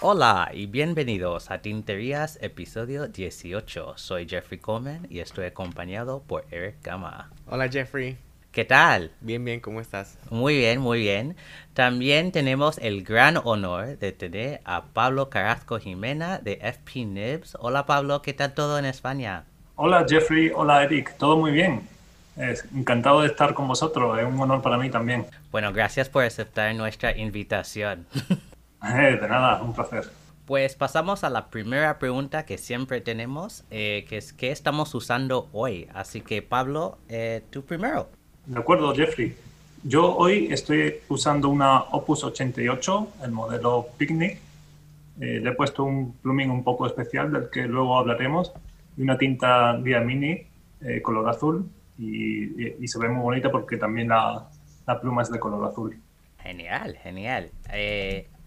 Hola y bienvenidos a Tinterías episodio 18. Soy Jeffrey Coleman y estoy acompañado por Eric Gama. Hola Jeffrey. ¿Qué tal? Bien, bien, ¿cómo estás? Muy bien, muy bien. También tenemos el gran honor de tener a Pablo Carrasco Jimena de FP Nibs. Hola Pablo, ¿qué tal todo en España? Hola Jeffrey, hola Eric, todo muy bien. Es encantado de estar con vosotros, es un honor para mí también. Bueno, gracias por aceptar nuestra invitación. Eh, de nada, un placer. Pues pasamos a la primera pregunta que siempre tenemos, eh, que es ¿qué estamos usando hoy? Así que Pablo, eh, tú primero. De acuerdo, Jeffrey. Yo hoy estoy usando una Opus 88, el modelo Picnic. le he puesto un pluming un poco especial del que luego hablaremos y una tinta Diamini color azul y, se ve muy bonita porque también la, la pluma es de color azul. Genial, genial.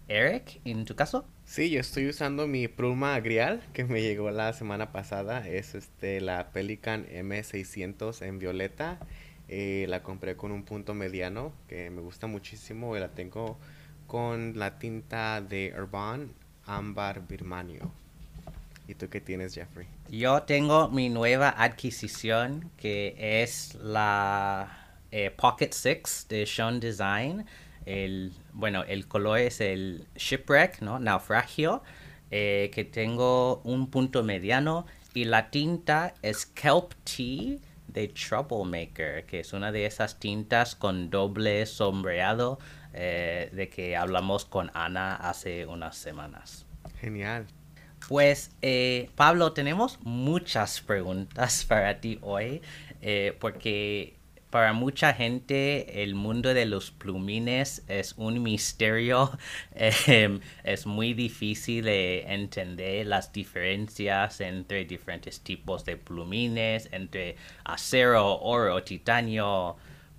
Eric, ¿en tu caso? Sí, yo estoy usando mi pluma grial que me llegó la semana pasada. Es este la Pelican M600 en violeta. Eh, la compré con un punto mediano que me gusta muchísimo y la tengo con la tinta de Urban Ámbar Birmanio. ¿Y tú qué tienes, Jeffrey? Yo tengo mi nueva adquisición que es la eh, Pocket 6 de Sean Design el, bueno, el color es el shipwreck, ¿no? Naufragio, eh, que tengo un punto mediano y la tinta es Kelp Tea de Troublemaker, que es una de esas tintas con doble sombreado eh, de que hablamos con Ana hace unas semanas. Genial. Pues eh, Pablo, tenemos muchas preguntas para ti hoy, porque para mucha gente el mundo de los plumines es un misterio. Em, es muy difícil de entender las diferencias entre diferentes tipos de plumines, entre acero, oro, titanio,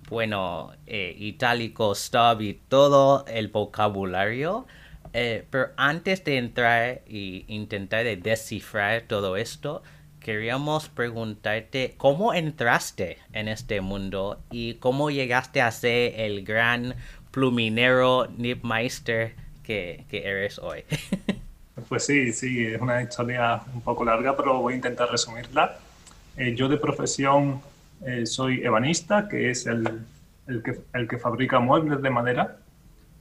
bueno, eh, itálico, stub y todo el vocabulario. Eh, pero antes de entrar e intentar descifrar todo esto, queríamos preguntarte cómo entraste en este mundo y cómo llegaste a ser el gran pluminero Nibmeister que, que eres hoy. pues sí, sí, es una historia un poco larga, pero voy a intentar resumirla. Eh, yo de profesión eh, soy ebanista, que es el, el, que, el, que, fabrica muebles de madera,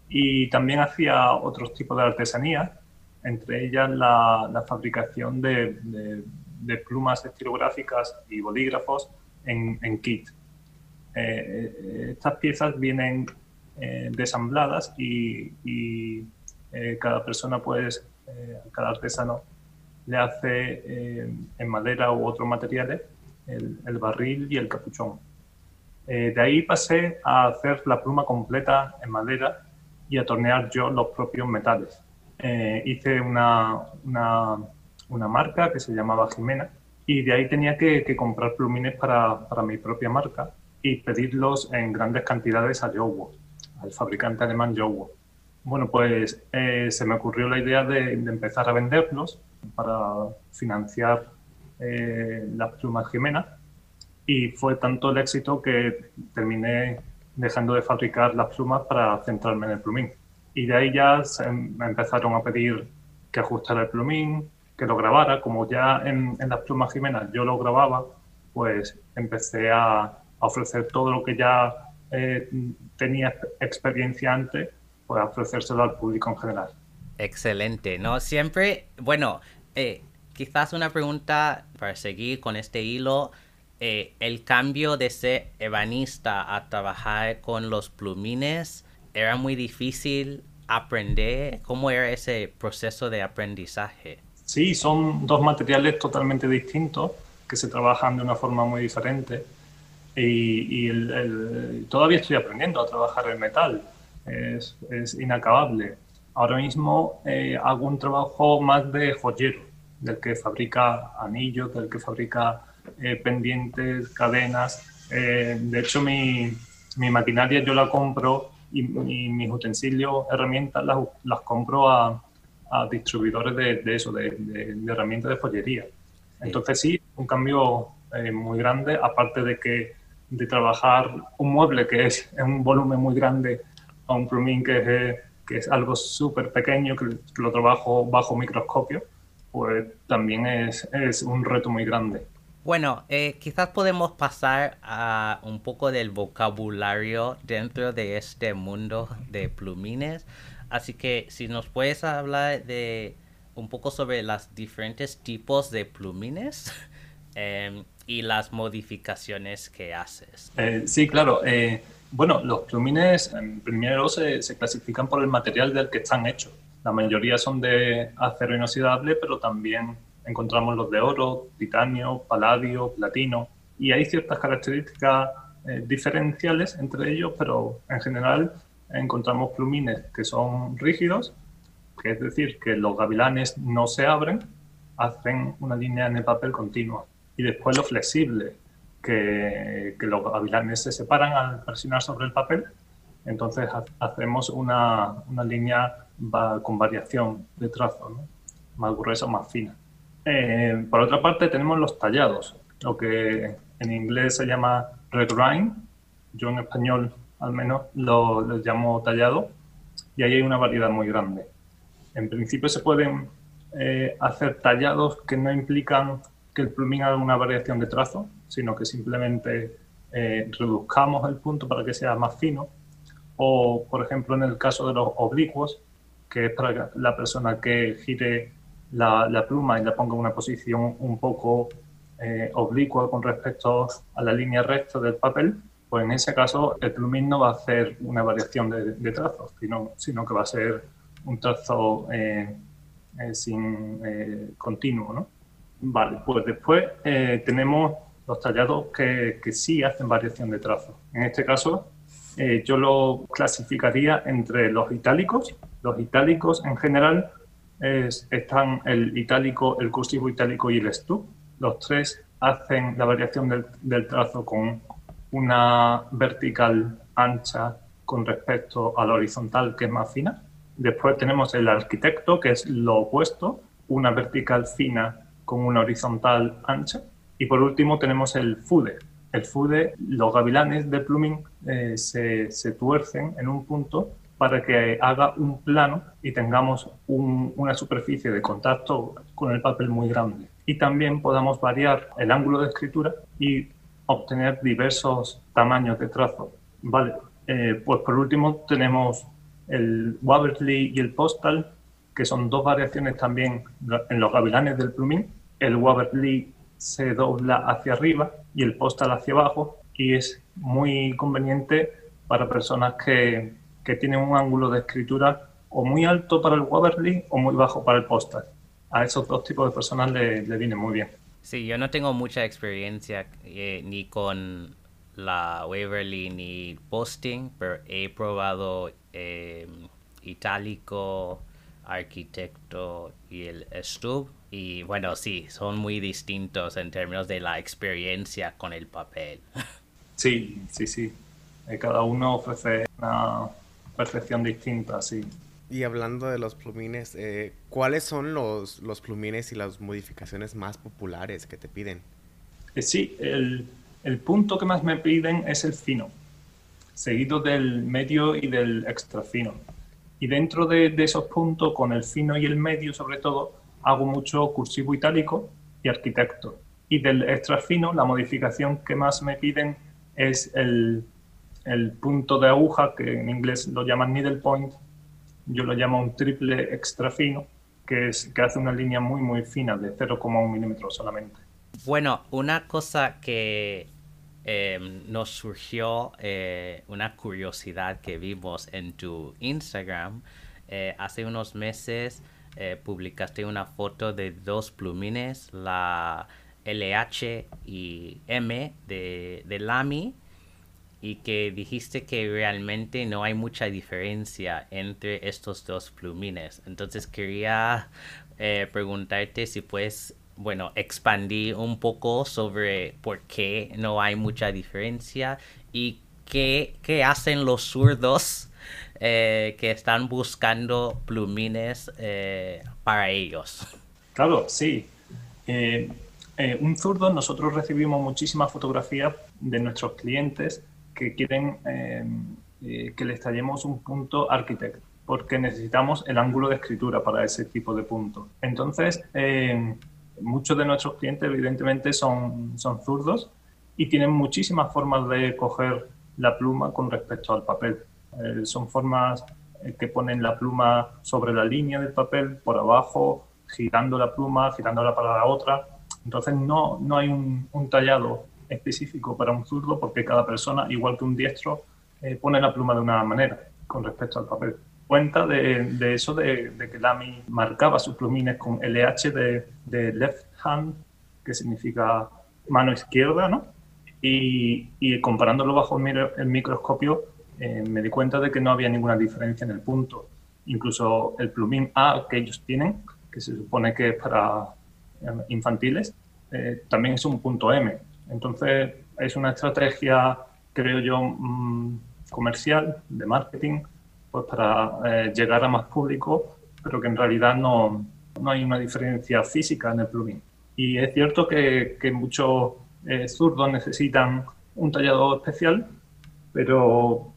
y también hacía otros tipos de artesanía, entre ellas la, la fabricación de de plumas estilográficas y bolígrafos en, kit. Eh, eh, estas piezas vienen eh, desambladas y, cada persona puede, cada artesano le hace en madera u otros materiales el, barril y el capuchón. de ahí pasé a hacer la pluma completa en madera y a tornear yo los propios metales. hice una, una una marca que se llamaba Jimena y de ahí tenía que, comprar plumines para, para, mi propia marca y pedirlos en grandes cantidades a Jowo, al fabricante alemán Jowo. Bueno, pues eh, se me ocurrió la idea de, empezar a venderlos para financiar eh, las plumas Jimena y fue tanto el éxito que terminé dejando de fabricar las plumas para centrarme en el plumín. Y de ahí ya me empezaron a pedir que ajustara el plumín, que lo grabara, como ya en, las plumas Jimena yo lo grababa, pues empecé a, ofrecer todo lo que ya eh, tenía experiencia antes, pues ofrecérselo al público en general. Excelente, ¿no? Siempre, bueno, eh, quizás una pregunta para seguir con este hilo. Eh, el cambio de ser ebanista a trabajar con los plumines era muy difícil aprender. ¿Cómo era ese proceso de aprendizaje? Sí, son dos materiales totalmente distintos que se trabajan de una forma muy diferente y, todavía estoy aprendiendo a trabajar el metal, es, inacabable. Ahora mismo eh, hago un trabajo más de joyero, del que fabrica anillos, del que fabrica eh, pendientes, cadenas. Eh, de hecho, mi, maquinaria yo la compro y, mis utensilios, herramientas las compro a, a distribuidores de, eso, de, herramientas de follería. Entonces sí, un cambio eh, muy grande, aparte de que de trabajar un mueble que es un volumen muy grande a un plumín que es, que es algo súper pequeño, que, lo trabajo bajo microscopio, pues también es, es un reto muy grande. Bueno, eh, quizás podemos pasar a un poco del vocabulario dentro de este mundo de plumines. Así que si nos puedes hablar de un poco sobre los diferentes tipos de plumines em, y las modificaciones que haces. Eh, sí, claro. Eh, bueno, los plumines en primero se, se, clasifican por el material del que están hechos. La mayoría son de acero inoxidable, pero también encontramos los de oro, titanio, paladio, platino. Y hay ciertas características eh, diferenciales entre ellos, pero en general encontramos plumines que son rígidos que es decir, que los gavilanes no se abren, hacen una línea en el papel continua. Y después lo flexible, que, que los gavilanes se separan al presionar sobre el papel, entonces hacemos una, una línea con variación de trazo, más gruesa o más fina. Eh, por otra parte tenemos los tallados, lo que en inglés se llama red grind, yo en español al menos lo, lo llamo tallado, y ahí hay una variedad muy grande. En principio se pueden eh, hacer tallados que no implican que el plumín haga una variación de trazo, sino que simplemente eh, reduzcamos el punto para que sea más fino. O, por ejemplo, en el caso de los oblicuos, que es para la persona que gire la, pluma y la ponga en una posición un poco eh, oblicua con respecto a la línea recta del papel, pues en ese caso el plumín no va a hacer una variación de, de trazo, sino, sino que va a ser un trazo eh, eh, sin continuo, ¿no? Vale, pues después tenemos los tallados que, que, sí hacen variación de trazo. En este caso, yo lo clasificaría entre los itálicos. Los itálicos en general están el itálico, el cursivo itálico y el stub. Los tres hacen la variación del, del trazo con una vertical ancha con respecto a la horizontal que es más fina. Después tenemos el arquitecto, que es lo opuesto, una vertical fina con una horizontal ancha. Y por último tenemos el FUDE. El FUDE, los gavilanes de plumín eh, se, se, tuercen en un punto para que haga un plano y tengamos una superficie de contacto con el papel muy grande. Y también podamos variar el ángulo de escritura y obtener diversos tamaños de trazo. Vale, eh, pues por último tenemos el Waverly y el Postal, que son dos variaciones también en los gavilanes del plumín. El Waverly se dobla hacia arriba y el Postal hacia abajo y es muy conveniente para personas que, que tienen un ángulo de escritura o muy alto para el Waverly o muy bajo para el Postal. A esos dos tipos de personas le, le viene muy bien. Sí, yo no tengo mucha experiencia eh, ni con la Waverly ni Posting, pero he probado eh, itálico, arquitecto y el stub. Y bueno, sí, son muy distintos en términos de la experiencia con el papel. Sí, sí, sí. Eh, cada uno ofrece una percepción distinta, sí. Y hablando de los plumines, eh, ¿cuáles son los, los, plumines y las modificaciones más populares que te piden? Eh, sí, el, el punto que más me piden es el fino seguido del medio y del extra fino. Y dentro de, esos puntos, con el fino y el medio sobre todo, hago mucho cursivo itálico y arquitecto. Y del extra fino, la modificación que más me piden es el, el punto de aguja, que en inglés lo llaman needle point, yo lo llamo un triple extra fino, que, es, que hace una línea muy, muy fina, de 0,1 milímetro solamente. Bueno, una cosa que Em, nos surgió eh, una curiosidad que vimos en tu Instagram. Eh, hace unos meses eh, publicaste una foto de dos plumines, la LH y M de, de Lamy, y que dijiste que realmente no hay mucha diferencia entre estos dos plumines. Entonces quería preguntarte si puedes bueno, expandí un poco sobre por qué no hay mucha diferencia y qué, qué hacen los zurdos eh, que están buscando plumines eh, para ellos. Claro, sí. Eh, Eh, un zurdo, nosotros recibimos muchísimas fotografías de nuestros clientes que quieren eh, eh, que les tallemos un punto arquitecto, porque necesitamos el ángulo de escritura para ese tipo de punto. Entonces, muchos de nuestros clientes evidentemente son, son zurdos y tienen muchísimas formas de coger la pluma con respecto al papel. son formas que ponen la pluma sobre la línea del papel, por abajo, girando la pluma, girándola para la otra. Entonces no, no hay un, tallado específico para un zurdo porque cada persona, igual que un diestro, eh, pone la pluma de una manera con respecto al papel. Cuenta de, de eso de, que Lamy marcaba sus plumines con LH de, de left hand, que significa mano izquierda, ¿no? Y, y comparándolo bajo el, microscopio, eh, me di cuenta de que no había ninguna diferencia en el punto. Incluso el plumín A que ellos tienen que se supone que es para eh, infantiles, eh, también es un punto M. Entonces, es una estrategia, creo yo, mm, comercial, de marketing, pues para eh, llegar a más público, pero que en realidad no, no, hay una diferencia física en el plugin. Y es cierto que, que muchos zurdos necesitan un tallado especial, pero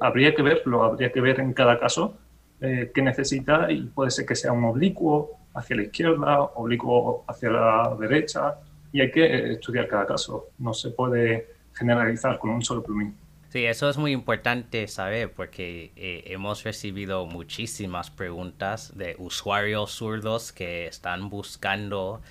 habría que verlo, habría que ver en cada caso qué necesita y puede ser que sea un oblicuo, hacia la izquierda, oblicuo hacia la derecha, y hay que estudiar cada caso. No se puede generalizar con un solo plumín. Sí, eso es muy importante saber porque eh, hemos recibido muchísimas preguntas de usuarios zurdos que están buscando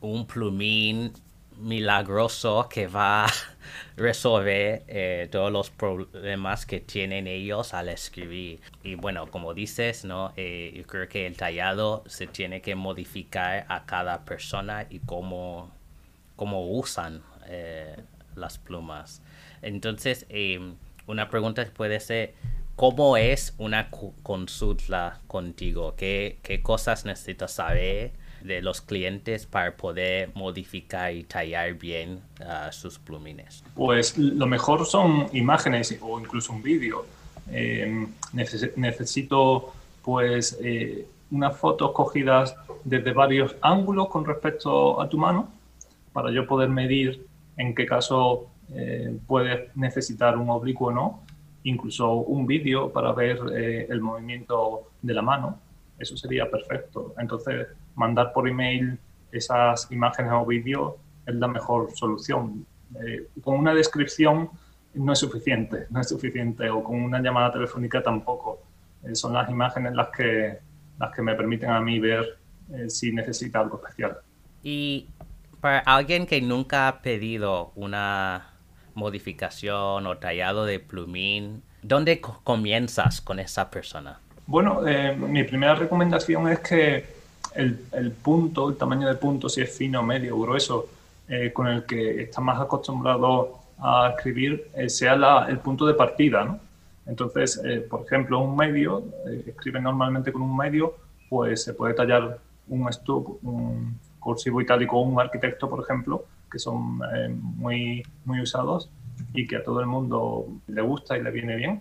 un plumín milagroso que va a resolver eh, todos los problemas que tienen ellos al escribir. Y bueno, como dices, ¿no? Eh, yo creo que el tallado se tiene que modificar a cada persona y cómo, cómo usan eh, las plumas. Entonces, una pregunta puede ser, ¿cómo es una consulta contigo? ¿Qué, cosas necesitas saber? de los clientes para poder modificar y tallar bien uh, sus plumines? Pues lo mejor son imágenes o incluso un vídeo. Eh, necesito pues eh, unas fotos cogidas desde varios ángulos con respecto a tu mano para yo poder medir en qué caso eh, puedes necesitar un oblicuo o no, incluso un vídeo para ver el movimiento de la mano, eso sería perfecto. Entonces, mandar por email esas imágenes o vídeos es la mejor solución. Eh, con una descripción no es suficiente, no es suficiente, o con una llamada telefónica tampoco. Eh, son las imágenes las que, las que me permiten a mí ver eh, si necesita algo especial. Y para alguien que nunca ha pedido una modificación o tallado de plumín, ¿dónde comienzas con esa persona? Bueno, mi primera recomendación es que el, punto, el tamaño del punto, si es fino, medio, grueso, eh, con el que está más acostumbrado a escribir, eh, sea el punto de partida. Entonces, eh, por ejemplo, un medio, escribe normalmente con un medio, pues se puede tallar un stub, un cursivo itálico un arquitecto, por ejemplo, que son muy, muy usados y que a todo el mundo le gusta y le viene bien,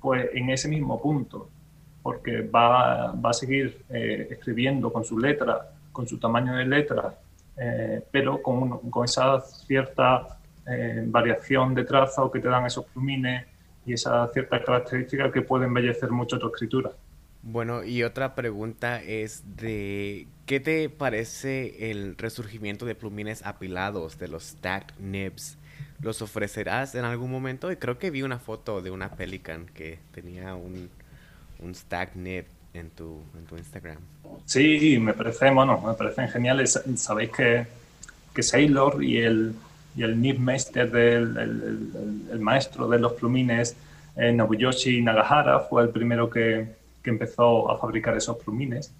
pues en ese mismo punto porque va, va a seguir eh, escribiendo con su letra, con su tamaño de letra, eh, pero con, con, esa cierta eh, variación de trazo que te dan esos plumines y esa cierta característica que puede embellecer mucho tu escritura. Bueno, y otra pregunta es de ¿qué te parece el resurgimiento de plumines apilados, de los stacked nibs? ¿Los ofrecerás en algún momento? Y creo que vi una foto de una Pelican que tenía un, un stack nib en tu, en tu Instagram. Sí, me parece, bueno, me parecen geniales. Sabéis que, que Sailor y el, y el nib master, del, el, el, maestro de los plumines, eh, Nobuyoshi Nagahara, fue el primero que, que, empezó a fabricar esos plumines.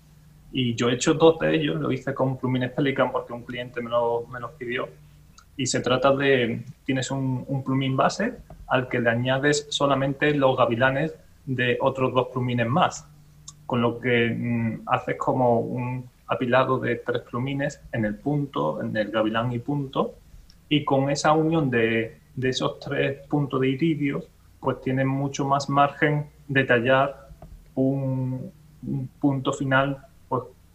Y yo he hecho dos de ellos, lo hice con plumines Pelican porque un cliente me, lo, me los pidió. Y se trata de, tienes un, un plumín base al que le añades solamente los gavilanes de otros dos plumines más, con lo que mm, haces como un apilado de tres plumines en el punto, en el gavilán y punto, y con esa unión de, de esos tres puntos de iridios, pues tienes mucho más margen de tallar un, punto final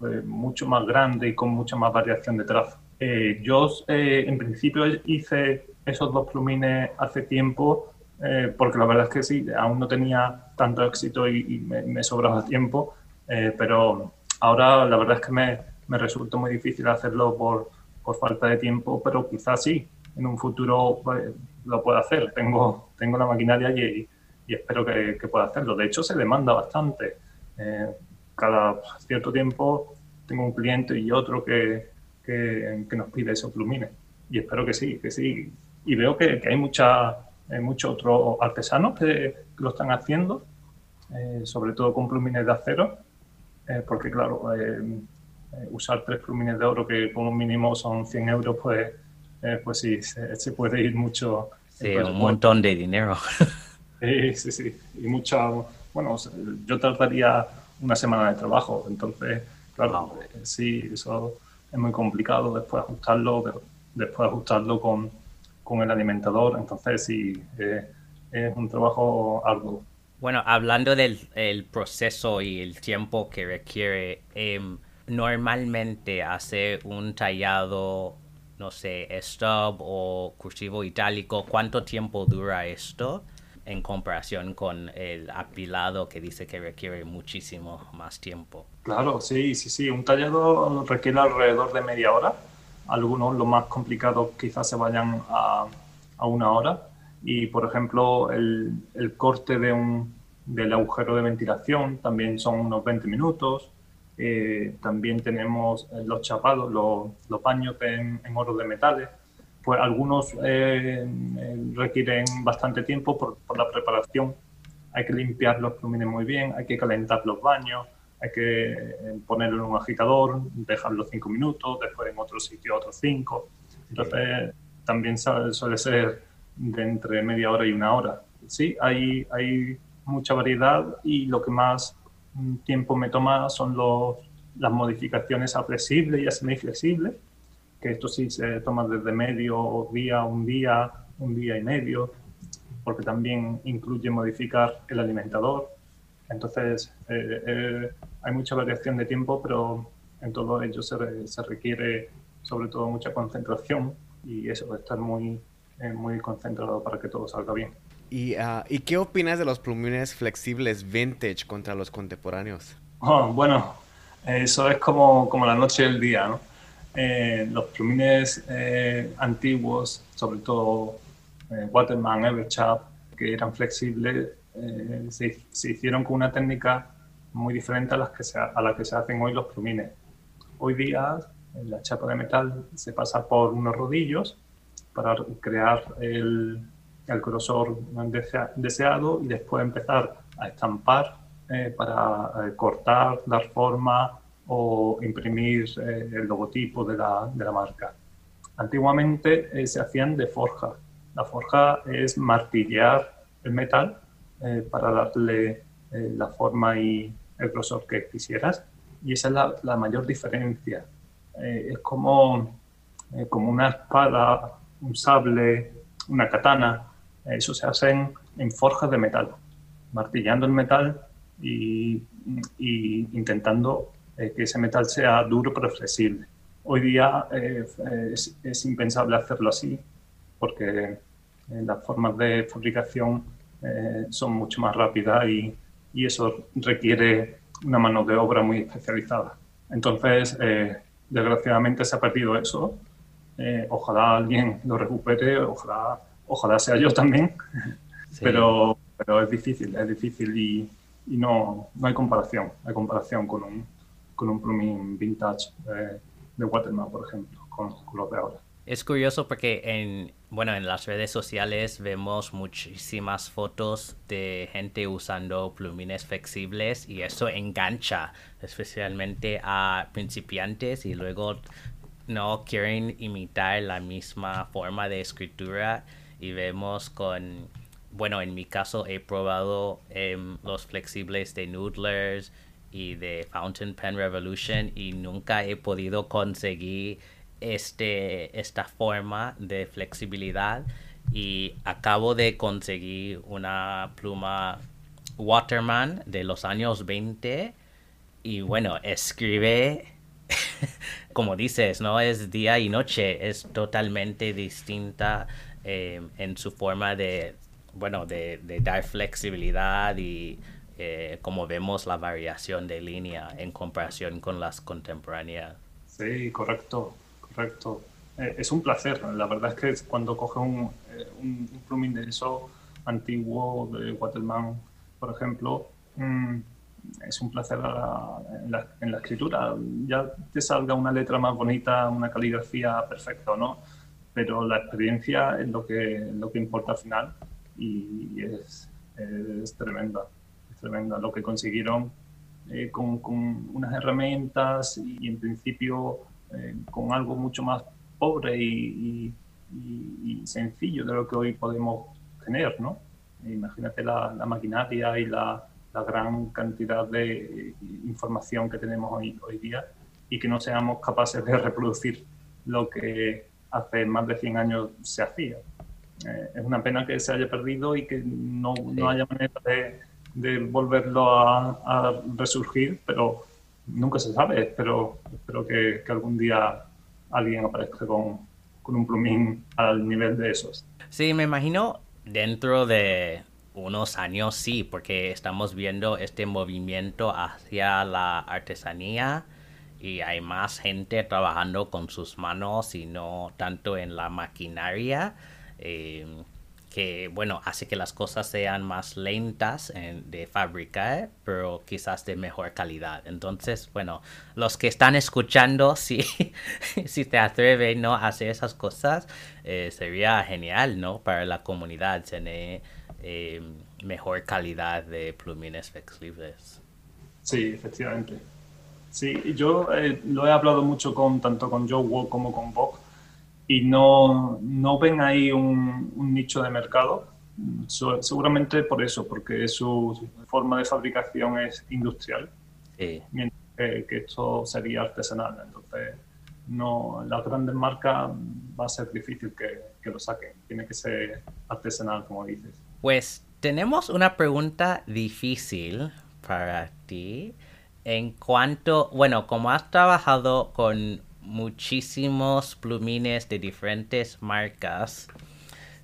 eh, mucho más grande y con mucha más variación de trazo. Eh, yo eh, en principio hice esos dos plumines hace tiempo eh, porque la verdad es que sí, aún no tenía tanto éxito y, me, sobraba tiempo, pero ahora la verdad es que me, me resulta muy difícil hacerlo por, por, falta de tiempo, pero quizás sí, en un futuro pues, lo pueda hacer. Tengo, tengo la maquinaria y, y espero que, que, pueda hacerlo. De hecho, se demanda bastante. Cada cierto tiempo tengo un cliente y otro que, que, nos pide esos plumines. Y espero que sí, que sí. Y veo que, hay, mucha, muchos otros artesanos que, lo están haciendo, eh, sobre todo con plumines de acero, eh, porque claro, eh, usar tres plumines de oro que como mínimo son 100 euros, pues, pues sí, se, puede ir mucho. Sí, un montón de dinero. Sí, sí, sí. Y mucha, bueno, yo tardaría una semana de trabajo, entonces, claro, sí, eso es muy complicado después ajustarlo, después ajustarlo con, con el alimentador. Entonces, sí, eh, es un trabajo arduo. Bueno, hablando del el proceso y el tiempo que requiere, em, normalmente hacer un tallado, no sé, stub o cursivo itálico, ¿cuánto tiempo dura esto? En comparación con el apilado que dice que requiere muchísimo más tiempo. Claro, sí, sí, sí. Un tallado requiere alrededor de media hora. Algunos, los más complicados, quizás se vayan a, a una hora. Y, por ejemplo, el, el, corte de un, del agujero de ventilación también son unos 20 minutos. Eh, también tenemos los chapados, los, los paños en, en oro de metales pues algunos eh, requieren bastante tiempo por, la preparación. Hay que limpiar los plumines muy bien, hay que calentar los baños, hay que eh, ponerlo en un agitador, dejarlo cinco minutos, después en otro sitio otros cinco. Entonces también suele ser de entre media hora y una hora. Sí, hay, hay mucha variedad y lo que más tiempo me toma son los, las modificaciones a flexible y a semiflexible que esto sí se toma desde medio día, un día, un día y medio, porque también incluye modificar el alimentador. Entonces, eh, eh, hay mucha variación de tiempo, pero en todo ello se, se, requiere sobre todo mucha concentración y eso, estar muy, eh, muy concentrado para que todo salga bien. ¿Y, uh, ¿Y qué opinas de los plumines flexibles vintage contra los contemporáneos? Oh, bueno, eso es como, como la noche y el día, ¿no? Eh, los plumines eh, antiguos, sobre todo eh, Waterman, Everchap, que eran flexibles, se, hicieron con una técnica muy diferente a, las que se, a la que se hacen hoy los plumines. Hoy día, la chapa de metal se pasa por unos rodillos para crear el, el grosor deseado y después empezar a estampar para cortar, dar forma, o imprimir eh, el logotipo de la, de la marca. Antiguamente eh, se hacían de forja. La forja es martillear el metal eh, para darle la forma y el grosor que quisieras. Y esa es la, la mayor diferencia. es como, como una espada, un sable, una katana. Eso se hace en forjas de metal, martillando el metal y, y intentando eh, que ese metal sea duro pero flexible. Hoy día eh, es, impensable hacerlo así porque eh, las formas de fabricación son mucho más rápidas y, y, eso requiere una mano de obra muy especializada. Entonces, desgraciadamente se ha perdido eso. ojalá alguien lo recupere, ojalá, ojalá sea yo también, pero, pero es difícil, es difícil y, y no, no hay comparación, hay comparación con un, con un plumín vintage de Waterman, por ejemplo, con, los de ahora. Es curioso porque en, bueno, en las redes sociales vemos muchísimas fotos de gente usando plumines flexibles y eso engancha especialmente a principiantes y luego no quieren imitar la misma forma de escritura y vemos con, bueno, en mi caso he probado em, los flexibles de Noodlers, y de Fountain Pen Revolution y nunca he podido conseguir este, esta forma de flexibilidad. Y acabo de conseguir una pluma Waterman de los años 20 y bueno, escribe como dices, no es día y noche, es totalmente distinta eh, en su forma de, bueno, de, dar flexibilidad y eh, como vemos la variación de línea en comparación con las contemporáneas. Sí, correcto, correcto. Eh, es un placer, la verdad es que cuando coge un, un, plumín de eso antiguo de Waterman, por ejemplo, mm, es un placer en, la, escritura. Ya te salga una letra más bonita, una caligrafía perfecta, ¿no? Pero la experiencia es lo que, lo que importa al final y es, es tremenda, tremenda. Lo que consiguieron eh, con, con, unas herramientas y, en principio eh, con algo mucho más pobre y, y, sencillo de lo que hoy podemos tener, ¿no? Imagínate la, la maquinaria y la, la gran cantidad de información que tenemos hoy, hoy día y que no seamos capaces de reproducir lo que hace más de 100 años se hacía. Eh, es una pena que se haya perdido y que no, no haya manera de, de volverlo a, resurgir, pero nunca se sabe. Espero, espero que, que algún día alguien aparezca con, con un plumín al nivel de esos. Sí, me imagino dentro de unos años sí, porque estamos viendo este movimiento hacia la artesanía y hay más gente trabajando con sus manos y no tanto en la maquinaria. Eh, que bueno, hace que las cosas sean más lentas de fabricar, pero quizás de mejor calidad. Entonces, bueno, los que están escuchando, si, si te atreven ¿no? a hacer esas cosas, eh, sería genial, ¿no? Para la comunidad tener eh, mejor calidad de plumines flexibles. Sí, efectivamente. Sí, yo eh, lo he hablado mucho con tanto con Joe Wall como con Bob y no, no ven ahí un, nicho de mercado. seguramente por eso, porque su forma de fabricación es industrial, mientras que, esto sería artesanal. Entonces, no, las grandes marcas va a ser difícil que, que lo saquen. Tiene que ser artesanal, como dices. Pues tenemos una pregunta difícil para ti en cuanto, bueno, como has trabajado con muchísimos plumines de diferentes marcas.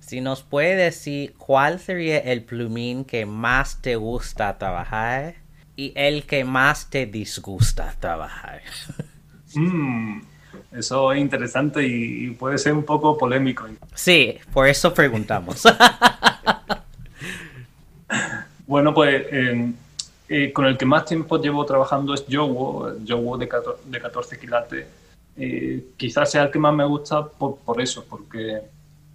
Si nos puede decir cuál sería el plumín que más te gusta trabajar y el que más te disgusta trabajar. Mm, eso es interesante y, puede ser un poco polémico. Sí, por eso preguntamos. bueno, pues eh, con el que más tiempo llevo trabajando es Jowo, Jowo de 14, de 14 quilates eh, quizás sea el que más me gusta por, por, eso, porque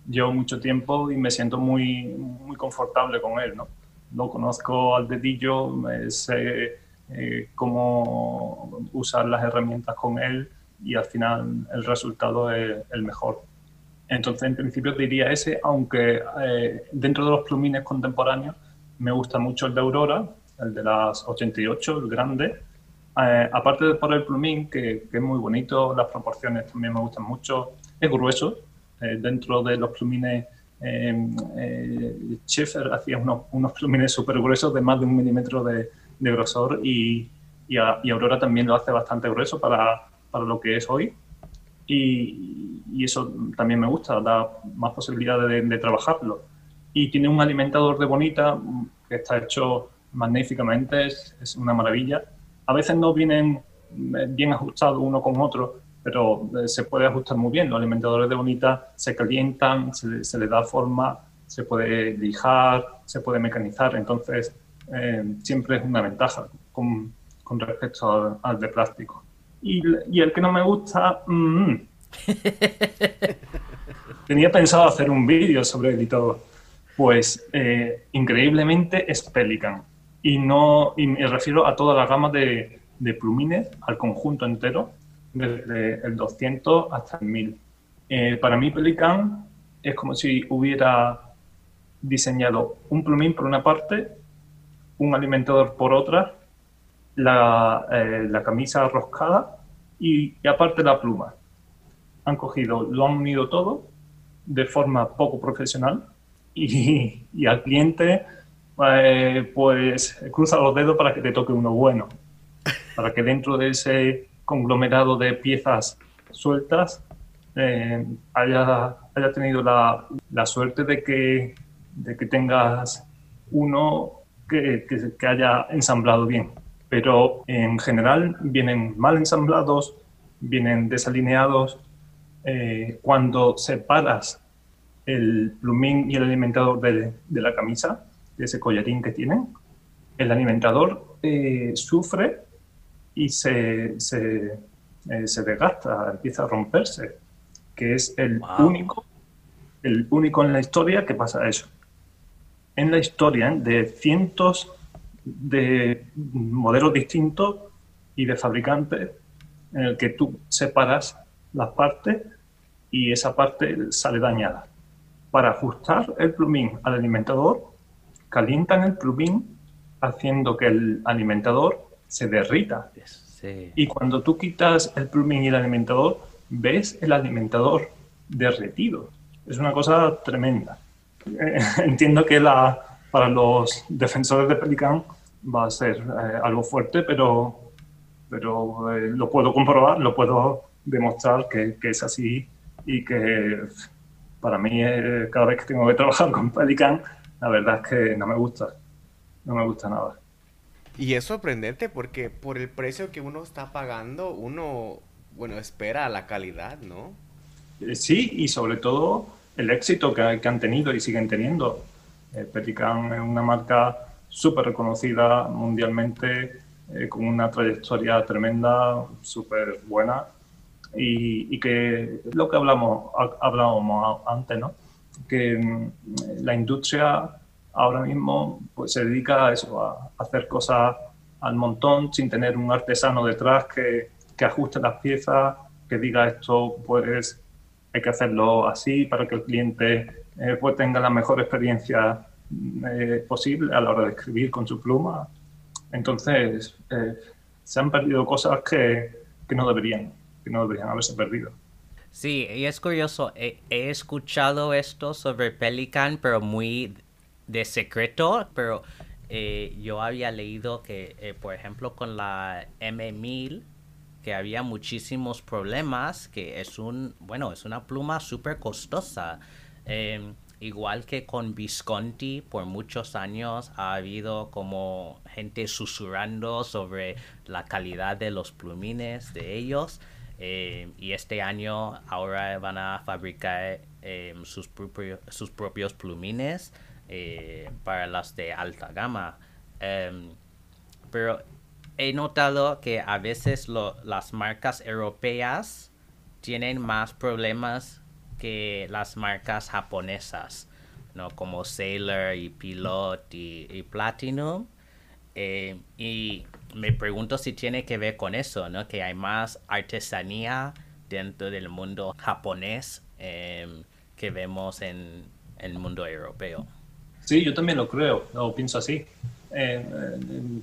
llevo mucho tiempo y me siento muy, muy confortable con él, ¿no? Lo conozco al dedillo, sé eh, cómo usar las herramientas con él y al final el resultado es el mejor. Entonces, en principio diría ese, aunque eh, dentro de los plumines contemporáneos me gusta mucho el de Aurora, el de las 88, el grande, eh, aparte de por el plumín, que, es muy bonito, las proporciones también me gustan mucho, es grueso. Eh, dentro de los plumines, eh, Schiffer hacía unos, unos plumines súper gruesos de más de un milímetro de, grosor y, Aurora también lo hace bastante grueso para, para lo que es hoy. Y, eso también me gusta, da más posibilidades de, trabajarlo. Y tiene un alimentador de bonita que está hecho magníficamente, es una maravilla a veces no vienen eh, bien ajustados uno con otro, pero eh, se puede ajustar muy bien. Los alimentadores de bonita se calientan, se, se le da forma, se puede lijar, se puede mecanizar. Entonces, eh, siempre es una ventaja con, con respecto al, de plástico. Y, y, el que no me gusta, mm, tenía pensado hacer un vídeo sobre él y todo. Pues increíblemente es Pelican y no y me refiero a toda la gama de, de plumines, al conjunto entero, desde el 200 hasta el 1000. Eh, para mí Pelican es como si hubiera diseñado un plumín por una parte, un alimentador por otra, la, eh, la camisa roscada y, y, aparte la pluma. Han cogido, lo han unido todo de forma poco profesional y, y al cliente eh, pues cruza los dedos para que te toque uno bueno. Para que dentro de ese conglomerado de piezas sueltas eh, haya, haya, tenido la, la, suerte de que, de que tengas uno que, que, haya ensamblado bien. Pero en general vienen mal ensamblados, vienen desalineados. Eh, cuando separas el plumín y el alimentador de, de, la camisa, de ese collarín que tienen, el alimentador eh, sufre y se, se, se desgasta, empieza a romperse que es el único, el único en la historia que pasa eso. En la historia ¿eh? de cientos de modelos distintos y de fabricantes en el que tú separas las partes y esa parte sale dañada. Para ajustar el plumín al alimentador, calientan el plumín haciendo que el alimentador se derrita. Y cuando tú quitas el plumín y el alimentador, ves el alimentador derretido. Es una cosa tremenda. Eh, entiendo que la, para los defensores de Pelican va a ser eh, algo fuerte, pero, pero eh, lo puedo comprobar, lo puedo demostrar que, que es así y que para mí cada vez que tengo que trabajar con Pelican, la verdad es que no me gusta, no me gusta nada. Y es sorprendente porque por el precio que uno está pagando, uno bueno, espera la calidad, ¿no? Eh, sí, y sobre todo el éxito que, han tenido y siguen teniendo. Eh, Pelican es una marca súper reconocida mundialmente, eh, con una trayectoria tremenda, súper buena, y, que lo que hablamos, hablábamos antes, ¿no? Que mm, la industria ahora mismo pues, se dedica a eso, a hacer cosas al montón sin tener un artesano detrás que, que ajuste las piezas, que diga esto, pues hay que hacerlo así para que el cliente eh, pues tenga la mejor experiencia eh, posible a la hora de escribir con su pluma. Entonces, eh, se han perdido cosas que, que, no deberían, que no deberían haberse perdido. Sí, y es curioso, he, escuchado esto sobre Pelican, pero muy de secreto, pero yo había leído que, por ejemplo, con la M1000, que había muchísimos problemas, que es un, bueno, es una pluma súper costosa. Em, igual que con Visconti, por muchos años ha habido como gente susurrando sobre la calidad de los plumines de ellos. Em, y este año ahora van a fabricar em, sus, sus propios plumines eh, para las de alta gama. pero he notado que a veces las marcas europeas tienen más problemas que las marcas japonesas, ¿no? Como Sailor y Pilot y, Platinum. Eh, y me pregunto si tiene que ver con eso, ¿no? Que hay más artesanía dentro del mundo japonés em, que vemos en el mundo europeo. Sí, yo también lo creo, lo pienso así. Eh,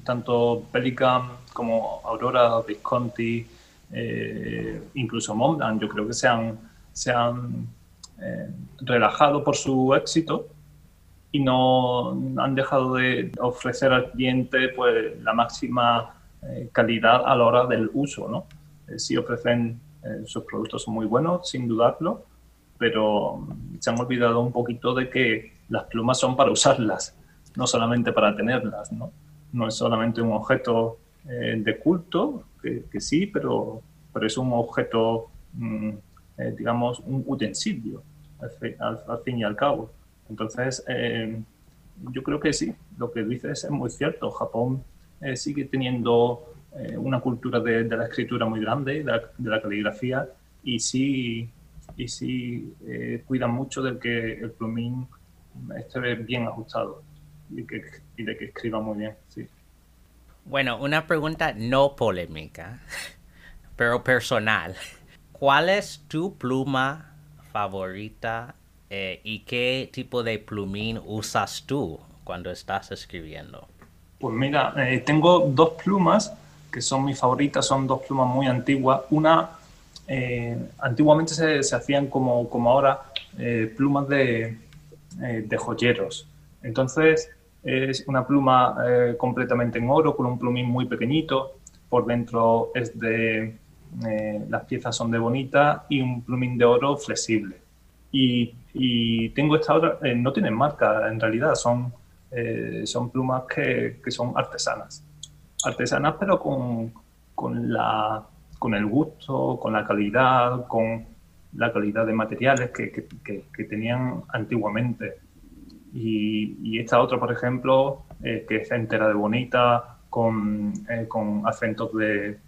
tanto Pelican como Aurora, Visconti, eh, incluso Montblanc, yo creo que se han, se han eh, relajado por su éxito y no han dejado de ofrecer al cliente pues, la máxima calidad a la hora del uso. ¿no? sí ofrecen, sus productos muy buenos, sin dudarlo, pero se han olvidado un poquito de que las plumas son para usarlas no solamente para tenerlas, ¿no? No es solamente un objeto eh, de culto, que, sí, pero, pero es un objeto, mm, eh, digamos, un utensilio, al, fin y al cabo. Entonces, eh, yo creo que sí, lo que dices es muy cierto. Japón sigue teniendo una cultura de, la escritura muy grande, de la, caligrafía, y sí, y sí cuidan mucho de que el plumín esté bien ajustado y, que, de que escriba muy bien, sí. Bueno, una pregunta no polémica, pero personal. ¿Cuál es tu pluma favorita eh, y qué tipo de plumín usas tú cuando estás escribiendo? Pues mira, eh, tengo dos plumas que son mis favoritas, son dos plumas muy antiguas. Una, eh, antiguamente se, se, hacían como, como ahora plumas de, de joyeros. Entonces, es una pluma completamente en oro con un plumín muy pequeñito. Por dentro es de, las piezas son de bonita y un plumín de oro flexible. Y, tengo esta otra, eh, no tienen marca en realidad, son, eh, son plumas que, que, son artesanas. Artesanas pero con, con, la, con el gusto, con la calidad, con la calidad de materiales que, que, que tenían antiguamente. Y, y, esta otra, por ejemplo, que es entera de bonita, con, con acentos de,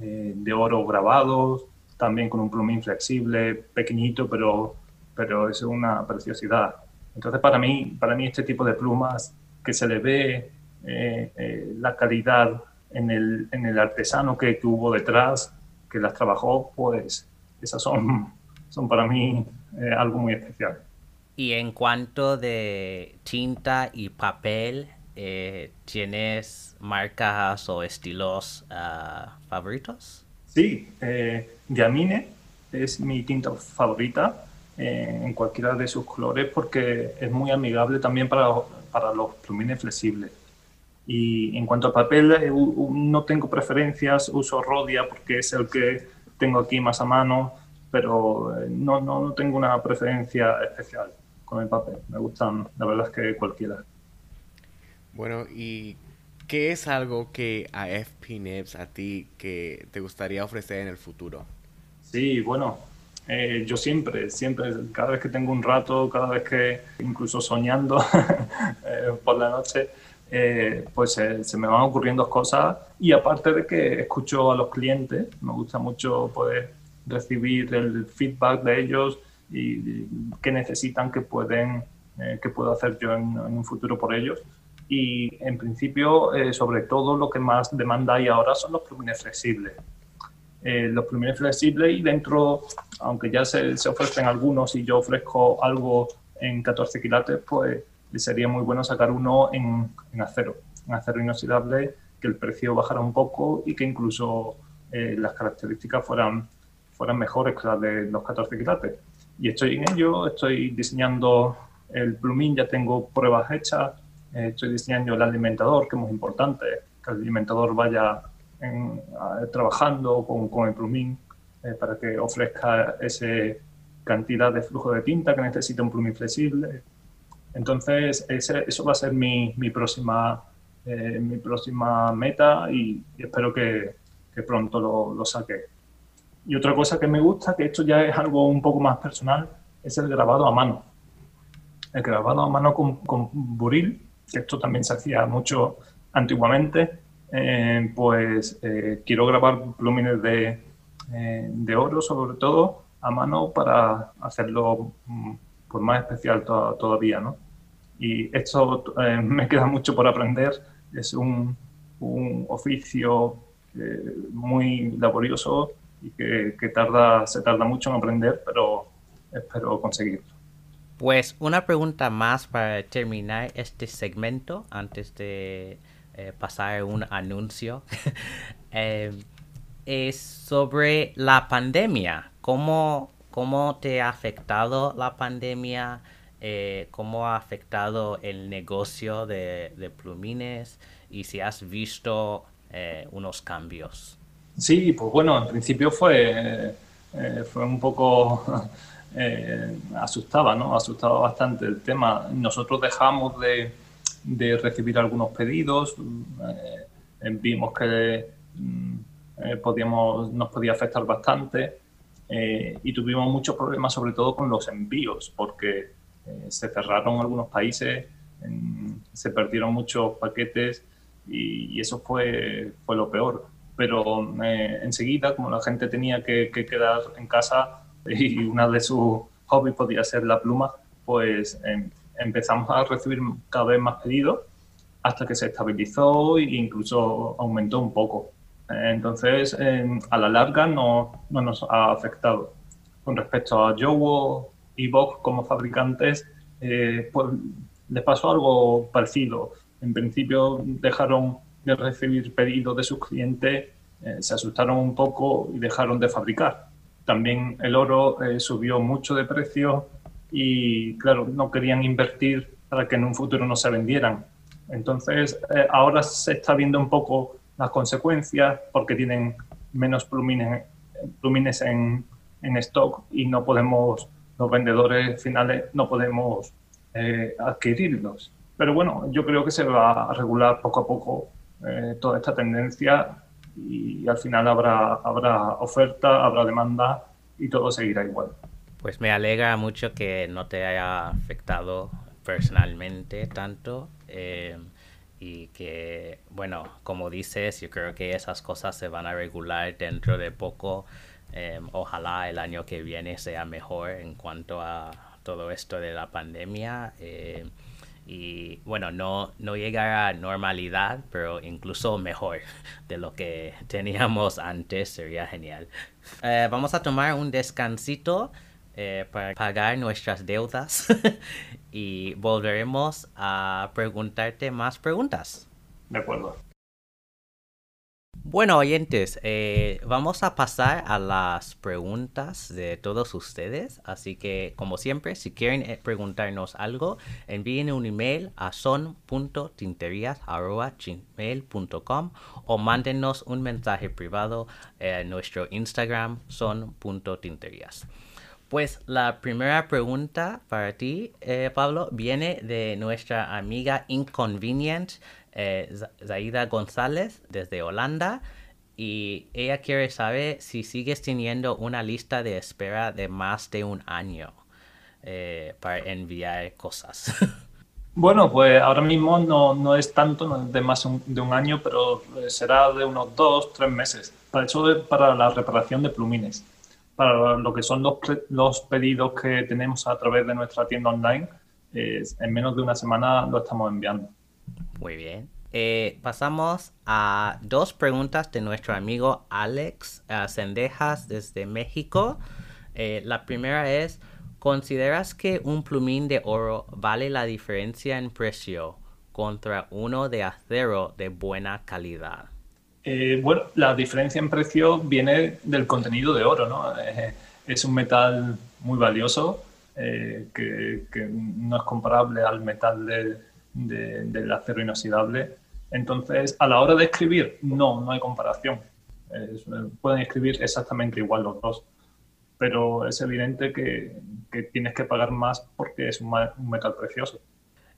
eh, de oro grabados, también con un plumín flexible, pequeñito, pero, pero es una preciosidad. Entonces, para mí, para mí este tipo de plumas que se le ve eh, eh, la calidad en el, en el artesano que, tuvo detrás, que las trabajó, pues esas son, son para mí algo muy especial. Y en cuanto de tinta y papel, ¿tienes marcas o estilos uh, favoritos? Sí, eh, Diamine es mi tinta favorita eh, en cualquiera de sus colores porque es muy amigable también para, para los plumines flexibles. Y en cuanto a papel, eh, no tengo preferencias, uso Rodia porque es el que tengo aquí más a mano, pero eh, no, no tengo una preferencia especial con el papel. Me gustan, la verdad es que cualquiera. Bueno, ¿y ¿Qué es algo que a FP Nebs, a ti, que te gustaría ofrecer en el futuro? Sí, bueno, eh, yo siempre, siempre, cada vez que tengo un rato, cada vez que incluso soñando eh, por la noche, eh, pues se me van ocurriendo cosas y aparte de que escucho a los clientes, me gusta mucho poder recibir el feedback de ellos y, qué necesitan, qué pueden, qué puedo hacer yo en, en un futuro por ellos y en principio, eh, sobre todo, lo que más demanda hay ahora son los plumines flexibles. Eh, los plumines flexibles y dentro, aunque ya se, se, ofrecen algunos y yo ofrezco algo en 14 quilates, pues sería muy bueno sacar uno en, en, acero, en acero inoxidable, que el precio bajara un poco y que incluso eh, las características fueran, fueran mejores que las de los 14 quilates. Y estoy en ello, estoy diseñando el plumín, ya tengo pruebas hechas, eh, estoy diseñando el alimentador, que es muy importante, que el alimentador vaya trabajando con, con, el plumín eh, para que ofrezca esa cantidad de flujo de tinta que necesita un plumín flexible. Entonces, ese, eso va a ser mi, mi próxima, eh, mi próxima meta y, espero que, que pronto lo, lo, saque. Y otra cosa que me gusta, que esto ya es algo un poco más personal, es el grabado a mano. El grabado a mano con, con buril que esto también se hacía mucho antiguamente, eh, pues eh, quiero grabar plumines de, eh, de, oro sobre todo a mano para hacerlo pues más especial todavía, ¿no? Y esto me queda mucho por aprender, es un, un oficio muy laborioso y que, que tarda, se tarda mucho en aprender, pero espero conseguirlo. Pues una pregunta más para terminar este segmento antes de eh, pasar un anuncio. eh, es sobre la pandemia. ¿Cómo, ¿Cómo, te ha afectado la pandemia? Eh, ¿Cómo ha afectado el negocio de, plumines? Y si has visto unos cambios. Sí, pues bueno, en principio fue, fue un poco asustaba, ¿no? Asustaba bastante el tema. Nosotros dejamos de, de recibir algunos pedidos, eh, vimos que mm, eh, podíamos, nos podía afectar bastante y tuvimos muchos problemas sobre todo con los envíos porque se cerraron algunos países, se perdieron muchos paquetes y, eso fue, fue lo peor. Pero enseguida, como la gente tenía que, que quedar en casa, y una de sus hobbies podía ser la pluma, pues em, empezamos a recibir cada vez más pedidos hasta que se estabilizó e incluso aumentó un poco. Entonces, em, a la larga no, no, nos ha afectado. Con respecto a Jowo y Vox como fabricantes, eh, pues les pasó algo parecido. En principio dejaron de recibir pedidos de sus clientes, eh, se asustaron un poco y dejaron de fabricar. También el oro eh, subió mucho de precio y, claro, no querían invertir para que en un futuro no se vendieran. Entonces, eh, ahora se está viendo un poco las consecuencias porque tienen menos plumines plumines en, en stock y no podemos, los vendedores finales no podemos eh, adquirirlos. Pero bueno, yo creo que se va a regular poco a poco eh, toda esta tendencia y al final habrá, habrá oferta, habrá demanda y todo seguirá igual. Pues me alegra mucho que no te haya afectado personalmente tanto eh, y que, bueno, como dices, yo creo que esas cosas se van a regular dentro de poco. Eh, ojalá el año que viene sea mejor en cuanto a todo esto de la pandemia. Eh, y bueno, no, no llegar a normalidad, pero incluso mejor de lo que teníamos antes, sería genial. Eh, vamos a tomar un descansito eh, para pagar nuestras deudas y volveremos a preguntarte más preguntas. De acuerdo. Bueno, oyentes, eh, vamos a pasar a las preguntas de todos ustedes. Así que, como siempre, si quieren eh, preguntarnos algo, envíen un email a son.tinterias.gmail.com o mándenos un mensaje privado en nuestro Instagram son.tinterias. Pues la primera pregunta para ti, eh, Pablo, viene de nuestra amiga Inconvenient eh, Zaida González desde Holanda y ella quiere saber si sigues teniendo una lista de espera de más de un año eh, para enviar cosas. Bueno, pues ahora mismo no, no es tanto, no es de más de un año, pero eh, será de unos dos, tres meses. Para eso, para la reparación de plumines. Para lo que son los, los pedidos que tenemos a través de nuestra tienda online, en menos de una semana lo estamos enviando. Muy bien. Eh, pasamos a dos preguntas de nuestro amigo Alex Sendejas desde México. Eh, la primera es, ¿consideras que un plumín de oro vale la diferencia en precio contra uno de acero de buena calidad? Eh, bueno, la diferencia en precio viene del contenido de oro, ¿no? es un metal muy valioso que, no es comparable al metal de, del acero inoxidable. Entonces, a la hora de escribir, no, no hay comparación. pueden escribir exactamente igual los dos, pero es evidente que, tienes que pagar más porque es un, metal precioso.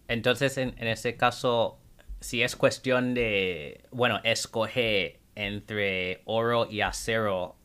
Entonces, en, en, ese caso, si es cuestión de, bueno, escoger entre oro y acero,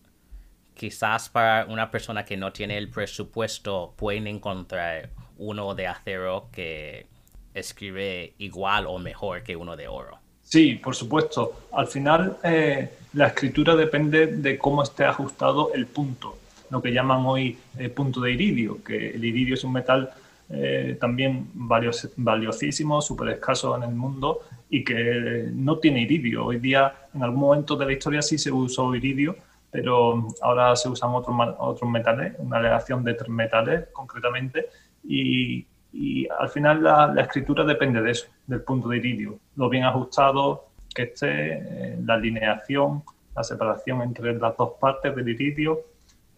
quizás para una persona que no tiene el presupuesto pueden encontrar uno de acero que escribe igual o mejor que uno de oro. Sí, por supuesto. Al final eh, la escritura depende de cómo esté ajustado el punto, lo que llaman hoy el punto de iridio, que el iridio es un metal eh, también valiosísimo, súper escaso en el mundo y que no tiene iridio. Hoy día, en algún momento de la historia sí se usó iridio, pero ahora se usan otros, otros metales, una aleación de tres metales concretamente, y, y al final la, escritura depende de eso, del punto de iridio, lo bien ajustado que esté, eh, la alineación, la separación entre las dos partes del iridio.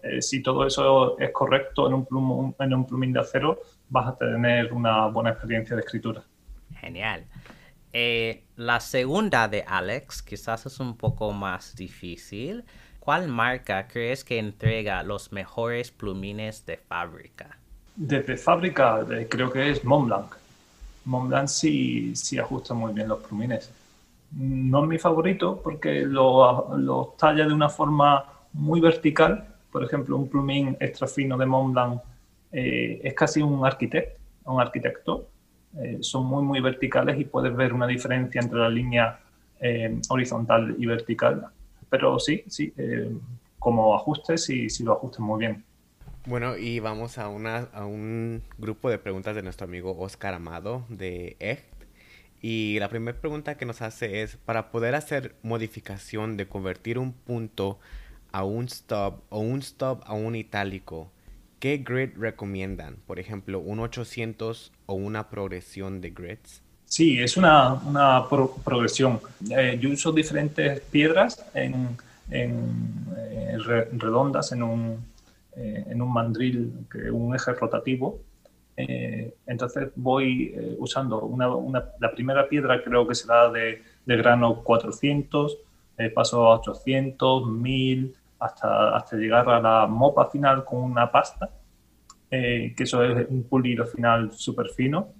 Eh, si todo eso es correcto en un, plum, en un plumín de acero, vas a tener una buena experiencia de escritura. Genial. Eh, la segunda de Alex quizás es un poco más difícil. ¿Cuál marca crees que entrega los mejores plumines de fábrica? Desde fábrica creo que es Montblanc. Montblanc sí, sí ajusta muy bien los plumines. No es mi favorito porque lo, lo talla de una forma muy vertical. Por ejemplo, un plumín extra fino de Montblanc eh, es casi un arquitecto. Un arquitecto. Eh, son muy, muy verticales y puedes ver una diferencia entre la línea eh, horizontal y vertical. Pero sí, sí, como ajustes, sí, sí lo ajustes muy bien. Bueno, y vamos a, una, a un grupo de preguntas de nuestro amigo Oscar Amado de EGT. Y la primera pregunta que nos hace es, para poder hacer modificación de convertir un punto a un stop o un stop a un itálico, ¿qué grid recomiendan? Por ejemplo, un 800 o una progresión de grids. Sí, es una, una progresión. Eh, yo uso diferentes piedras en, en, en redondas en un eh, en un mandril, que un eje rotativo. Eh, entonces voy eh, usando una, la primera piedra creo que será de, de grano 400, paso a 800, 1000, hasta, hasta llegar a la mopa final con una pasta, que eso es un pulido final súper fino.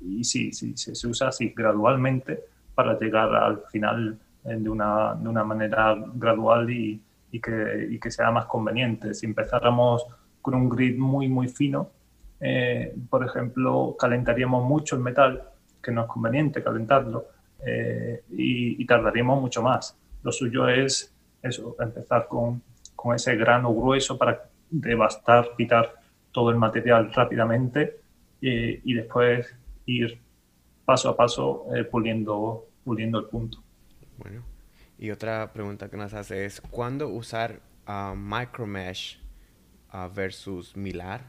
y sí, sí, se usa así gradualmente para llegar al final de una, de una manera gradual y, y, que, y, que, sea más conveniente. Si empezáramos con un grid muy, muy fino, eh, por ejemplo, calentaríamos mucho el metal, que no es conveniente calentarlo, eh, y, y, tardaríamos mucho más. Lo suyo es eso, empezar con, con ese grano grueso para devastar, quitar todo el material rápidamente eh, y después ir paso a paso puliendo, puliendo el punto. Bueno, y otra pregunta que nos hace es, ¿cuándo usar uh, Micromesh uh, versus Milar?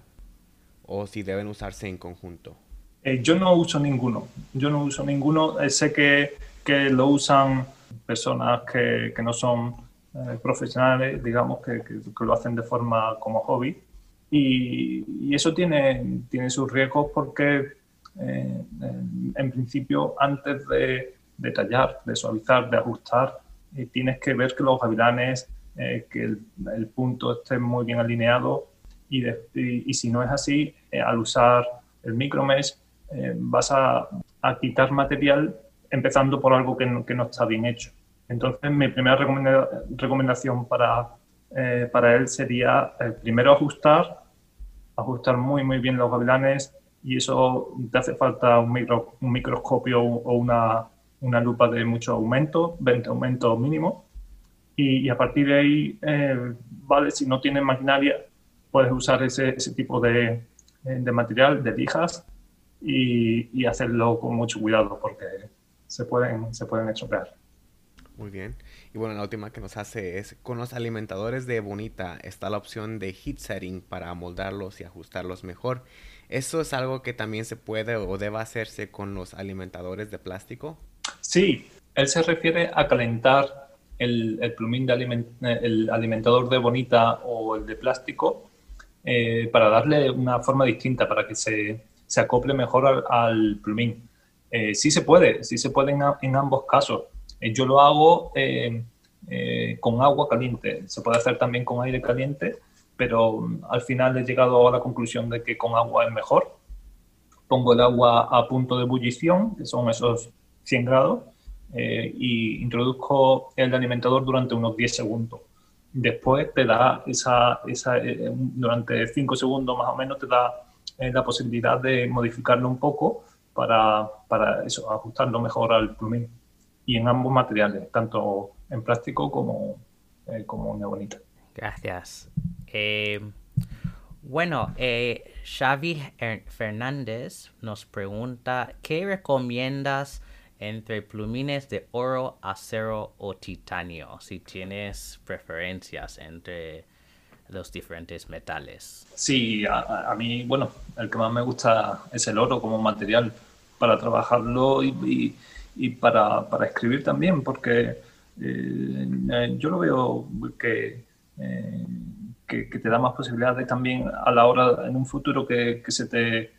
¿O si deben usarse en conjunto? Eh, yo no uso ninguno. Yo no uso ninguno. Eh, sé que, que, lo usan personas que, que no son eh, profesionales, digamos, que, que, lo hacen de forma como hobby. Y, y eso tiene, tiene sus riesgos porque, en, en principio, antes de, de tallar, de suavizar, de ajustar. y tienes que ver que los gavilanes, eh, que el, punto esté muy bien alineado y, y, si no es así, eh, al usar el micromesh eh, vas a, a, quitar material empezando por algo que no, que no está bien hecho. Entonces mi primera recomendación para, para él sería primero ajustar, ajustar muy muy bien los gavilanes y eso te hace falta un, micro, un microscopio o una, una lupa de mucho aumento, 20 aumentos mínimo, y, a partir de ahí, eh, vale, si no tienes maquinaria, puedes usar ese, ese tipo de, de, material, de lijas, y, y, hacerlo con mucho cuidado porque se pueden, se pueden estropear. Muy bien. Y bueno, la última que nos hace es, con los alimentadores de Bonita está la opción de heat setting para amoldarlos y ajustarlos mejor. ¿Eso es algo que también se puede o debe hacerse con los alimentadores de plástico? Sí, él se refiere a calentar el, plumín de el alimentador de bonita o el de plástico eh, para darle una forma distinta, para que se, se acople mejor al, plumín. Eh, sí se puede, sí se puede en, ambos casos. Eh, yo lo hago con agua caliente, se puede hacer también con aire caliente, pero mm, al final he llegado a la conclusión de que con agua es mejor. Pongo el agua a punto de ebullición, que son esos 100 grados eh, y introduzco el alimentador durante unos 10 segundos. Después te da esa, esa eh, durante 5 segundos más o menos, te da eh, la posibilidad de modificarlo un poco para, para eso, ajustarlo mejor al plumín. Y en ambos materiales, tanto en plástico como, como en bonita. Gracias. Bueno, Xavi Fernández nos pregunta, ¿qué recomiendas entre plumines de oro, acero o titanio, si tienes preferencias entre los diferentes metales. Sí, a, mí, bueno, el que más me gusta es el oro como material para trabajarlo y, para, escribir también, porque eh, yo lo veo que, eh, que, te da más posibilidades también a la hora, en un futuro, que, se, te,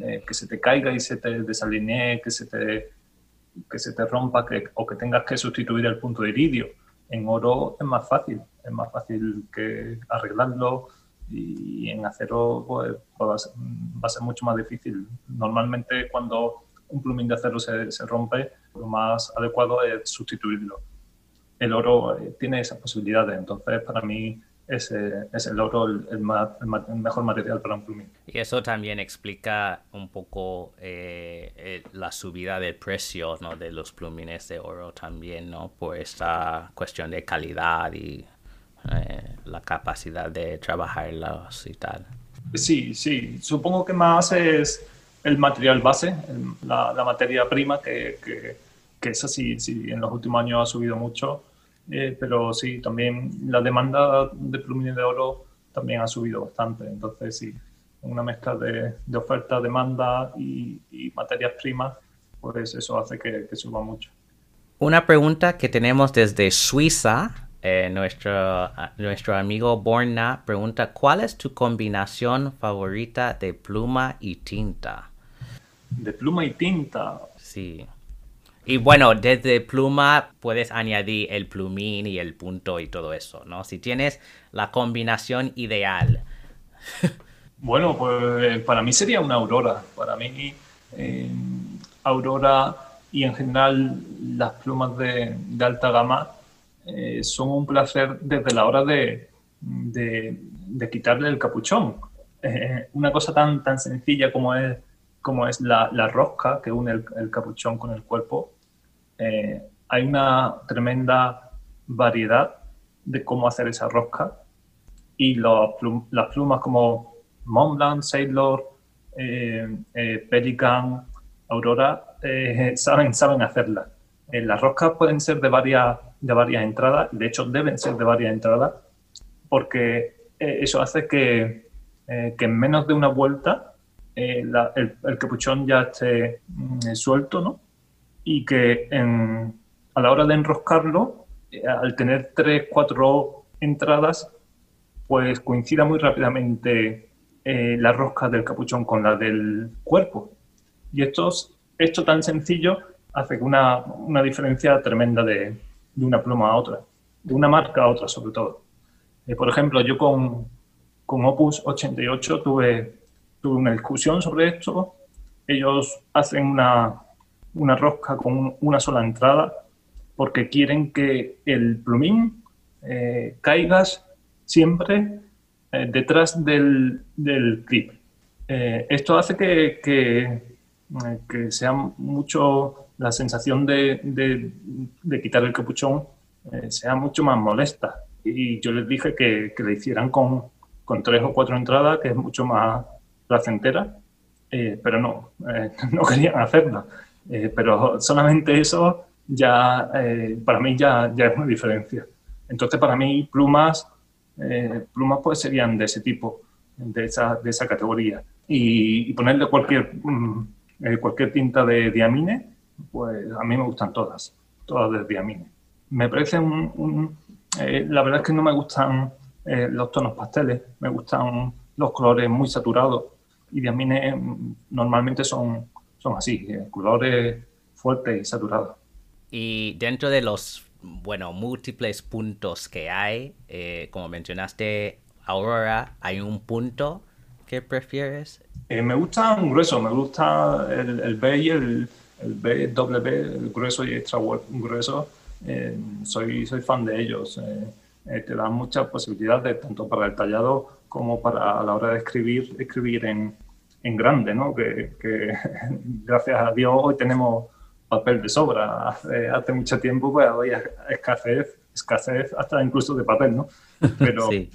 eh, que se te caiga y se te desalinee, que se te que se te rompa que, o que tengas que sustituir el punto de iridio. En oro es más fácil, es más fácil que arreglarlo y en acero pues, pues va, a ser, mucho más difícil. Normalmente cuando un plumín de acero se, se rompe, lo más adecuado es sustituirlo. El oro eh, tiene esas posibilidades, entonces para mí es, es el oro el, el, mejor material para un plumín. Y eso también explica un poco eh, eh, la subida del precio ¿no? de los plumines de oro también, ¿no? por esta cuestión de calidad y eh, la capacidad de trabajarlos y tal. Sí, sí, supongo que más es el material base, la, la, materia prima, que, que, que esa sí, sí, en los últimos años ha subido mucho eh, pero sí, también la demanda de plumines de oro también ha subido bastante. Entonces, sí, una mezcla de, de oferta, demanda y, materias primas, pues eso hace que, suba mucho. Una pregunta que tenemos desde Suiza, eh, nuestro, nuestro amigo Borna pregunta, ¿cuál es tu combinación favorita de pluma y tinta? De pluma y tinta. Sí. Y bueno, desde pluma puedes añadir el plumín y el punto y todo eso, ¿no? Si tienes la combinación ideal. Bueno, pues para mí sería una aurora. Para mí, eh, aurora y en general las plumas de, alta gama eh, son un placer desde la hora de, quitarle el capuchón. Eh, una cosa tan, tan sencilla como es, como es la, rosca que une el, capuchón con el cuerpo, hay una tremenda variedad de cómo hacer esa rosca y las plumas como Montblanc, Sailor, eh, eh, Pelican, Aurora, eh, saben, saben hacerla. las roscas pueden ser de varias, de varias entradas, de hecho deben ser de varias entradas, porque eso hace que, en menos de una vuelta el, capuchón ya esté mm, suelto, ¿no? Y que a la hora de enroscarlo, al tener tres, cuatro entradas, pues coincida muy rápidamente eh, la rosca del capuchón con la del cuerpo. Y esto, esto tan sencillo hace una, una diferencia tremenda de, de, una pluma a otra, de una marca a otra sobre todo. Eh, por ejemplo, yo con, con Opus 88 tuve, tuve una discusión sobre esto. Ellos hacen una, una rosca con una sola entrada porque quieren que el plumín eh, caigas siempre eh, detrás del, del clip. Eh, esto hace que, que, eh, que, sea mucho la sensación de, de, quitar el capuchón sea mucho más molesta. Y yo les dije que, que le hicieran con, con, tres o cuatro entradas, que es mucho más placentera, pero no, no querían hacerlo. pero solamente eso ya, para mí ya, ya es una diferencia. Entonces, para mí, plumas eh, plumas pues serían de ese tipo, de esa, de esa categoría. Y, ponerle cualquier, mm, eh, cualquier tinta de diamine, pues a mí me gustan todas, todas de diamine. Me parece un, eh, la verdad es que no me gustan los tonos pasteles, me gustan los colores muy saturados y diamine mm, normalmente son, son así, colores fuertes y saturados. Y dentro de los bueno, múltiples puntos que hay. Eh, como mencionaste, Aurora, ¿hay un punto que prefieres? Eh, me gusta un grueso, me gusta el, B y el, el B, doble B, el grueso y extra grueso. Eh, soy, soy fan de ellos. te dan muchas posibilidades, tanto para el tallado como para a la hora de escribir, escribir en, en grande, ¿no? Que, que gracias a Dios hoy tenemos papel de sobra. Hace, mucho tiempo pues, había escasez, escasez hasta incluso de papel, ¿no? Pero sí,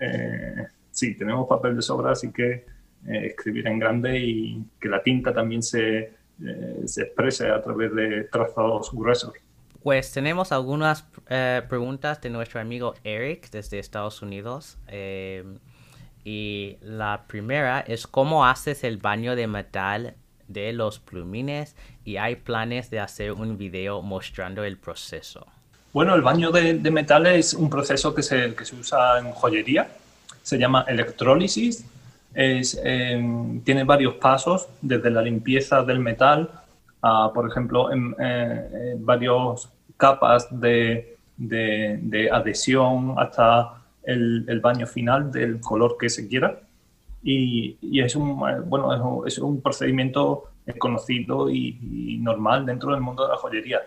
eh, sí tenemos papel de sobra, así que eh, escribir en grande y que la tinta también se, eh, se exprese a través de trazos gruesos. Pues tenemos algunas preguntas de nuestro amigo Eric desde Estados Unidos. Y la primera es cómo haces el baño de metal de los plumines y hay planes de hacer un video mostrando el proceso. Bueno, el baño de, de metal es un proceso que se, que se, usa en joyería, se llama electrólisis, es, em, tiene varios pasos, desde la limpieza del metal a, por ejemplo, en, eh, eh, varios capas de, de, adhesión hasta el, baño final del color que se quiera y, es, un, bueno, es, un procedimiento conocido y, normal dentro del mundo de la joyería.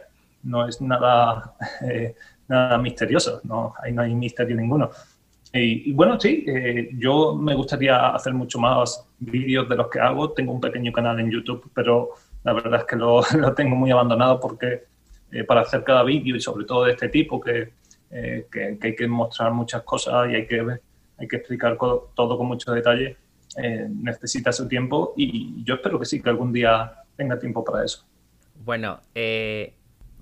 No es nada, eh, nada misterioso, no, ahí no hay misterio ninguno. Y, bueno, sí, eh, yo me gustaría hacer mucho más vídeos de los que hago. Tengo un pequeño canal en YouTube, pero la verdad es que lo, lo tengo muy abandonado porque eh, para hacer cada vídeo y sobre todo de este tipo, que, que, que, hay que mostrar muchas cosas y hay que, hay que explicar todo con mucho detalle, eh, necesita su tiempo y yo espero que sí, que algún día tenga tiempo para eso. Bueno, eh,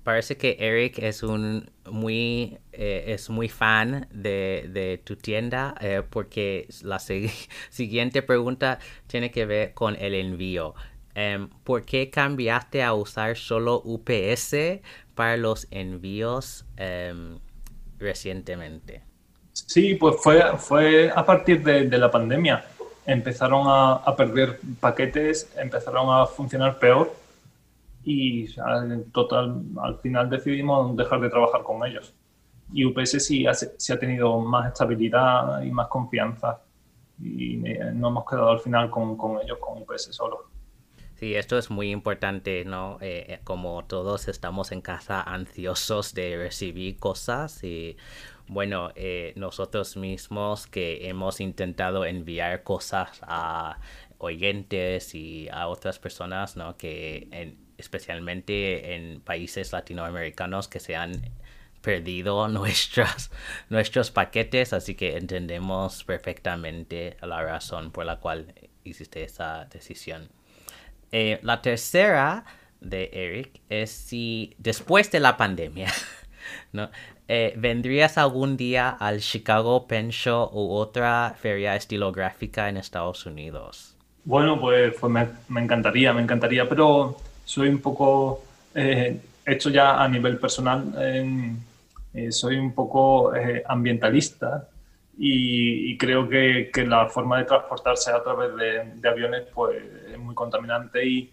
parece que Eric es un muy eh, es muy fan de, tu tienda porque la siguiente pregunta tiene que ver con el envío. Em, ¿Por qué cambiaste a usar solo UPS para los envíos em, recientemente? Sí, pues fue, fue a partir de la pandemia empezaron a, perder paquetes, empezaron a funcionar peor y al, total, al final decidimos dejar de trabajar con ellos. Y UPS sí ha, ha tenido más estabilidad y más confianza y no hemos quedado al final con, con ellos, con UPS solo. Sí, esto es muy importante, ¿no? Eh, eh, como todos estamos en casa ansiosos de recibir cosas y bueno, eh, nosotros mismos que hemos intentado enviar cosas a oyentes y a otras personas, ¿no? Que en, especialmente en países latinoamericanos que se han perdido nuestros, nuestros paquetes, así que entendemos perfectamente la razón por la cual hiciste esa decisión. Eh, la tercera de Eric es si después de la pandemia, ¿no? Eh, ¿vendrías algún día al Chicago Pen Show u otra feria estilográfica en Estados Unidos? Bueno, pues, pues me, me, encantaría, me encantaría, pero soy un poco, eh, hecho ya a nivel personal, eh, soy un poco eh, ambientalista y, y, creo que, que, la forma de transportarse a través de, de aviones pues, es muy contaminante y,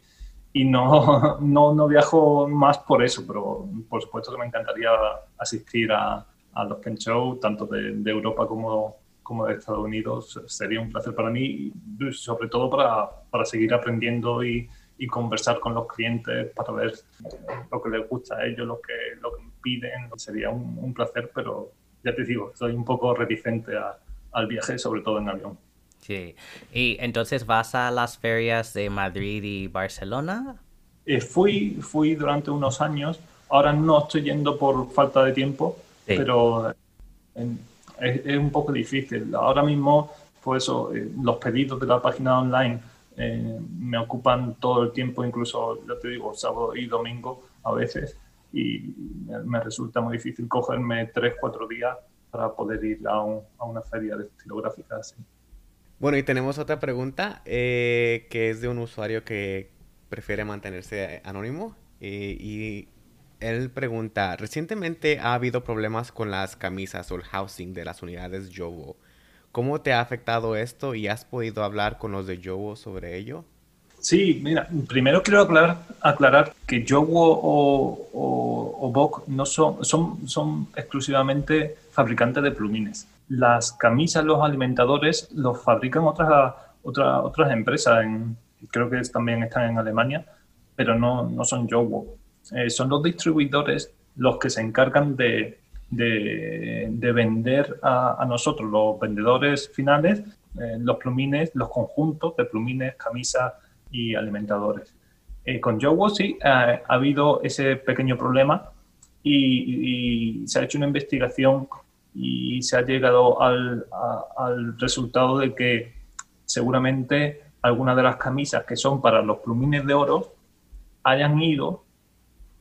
y no, no, no, viajo más por eso, pero por supuesto que me encantaría asistir a, a los Pen Show, tanto de, de, Europa como, como de Estados Unidos. Sería un placer para mí, sobre todo para, para seguir aprendiendo y, y, conversar con los clientes para ver lo que les gusta a ellos, lo que, lo que piden. Sería un, un placer, pero ya te digo, soy un poco reticente a, al viaje, sobre todo en avión. Sí. ¿Y entonces vas a las ferias de Madrid y Barcelona? Eh, fui, fui durante unos años. Ahora no estoy yendo por falta de tiempo, sí. pero es, es, un poco difícil. Ahora mismo, pues eso, eh, los pedidos de la página online eh, me ocupan todo el tiempo, incluso, ya te digo, sábado y domingo a veces, y me, me resulta muy difícil cogerme tres, cuatro días para poder ir a, un, a una feria de estilográfica así. Bueno, y tenemos otra pregunta eh, que es de un usuario que prefiere mantenerse anónimo y él pregunta, recientemente ha habido problemas con las camisas o el housing de las unidades Yowo. ¿Cómo te ha afectado esto y has podido hablar con los de Yowo sobre ello? Sí, mira, primero quiero aclarar, que Yowo o, o, o no son, son, son exclusivamente fabricantes de plumines las camisas, los alimentadores, los fabrican otras, otras, otras empresas, creo que también están en Alemania, pero no, no son Yowo. Eh, son los distribuidores los que se encargan de, de, de vender a, nosotros, los vendedores finales, eh, los plumines, los conjuntos de plumines, camisas y alimentadores. Eh, con Yowo sí ha habido ese pequeño problema y, se ha hecho una investigación y se ha llegado al, resultado de que seguramente algunas de las camisas que son para los plumines de oro hayan ido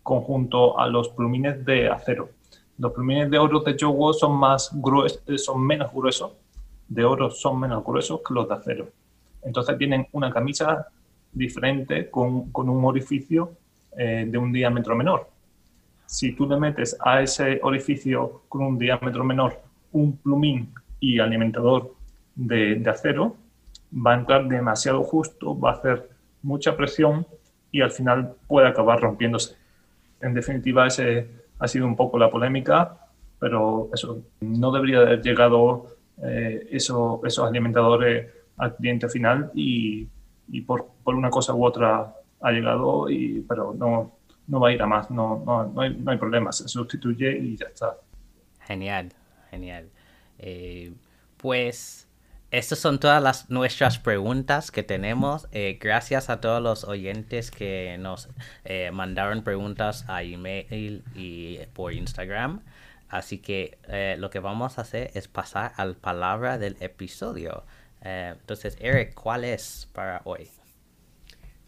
conjunto a los plumines de acero. Los plumines de oro de Jowo son más gruesos, son menos gruesos, de oro son menos gruesos que los de acero. Entonces tienen una camisa diferente con, con un orificio eh, de un diámetro menor si tú le metes a ese orificio con un diámetro menor un plumín y alimentador de, acero, va a entrar demasiado justo, va a hacer mucha presión y al final puede acabar rompiéndose. En definitiva, ese ha sido un poco la polémica, pero eso no debería haber llegado eh, eso, esos alimentadores al cliente final y, y por, por, una cosa u otra ha llegado, y, pero no, no va a ir a más, no, no, no, hay, no hay problema, se sustituye y ya está. Genial, genial. Eh, pues estas son todas las nuestras preguntas que tenemos. Eh, gracias a todos los oyentes que nos eh, mandaron preguntas a email y por Instagram. Así que eh, lo que vamos a hacer es pasar a la palabra del episodio. Eh, entonces, Eric, ¿cuál es para hoy?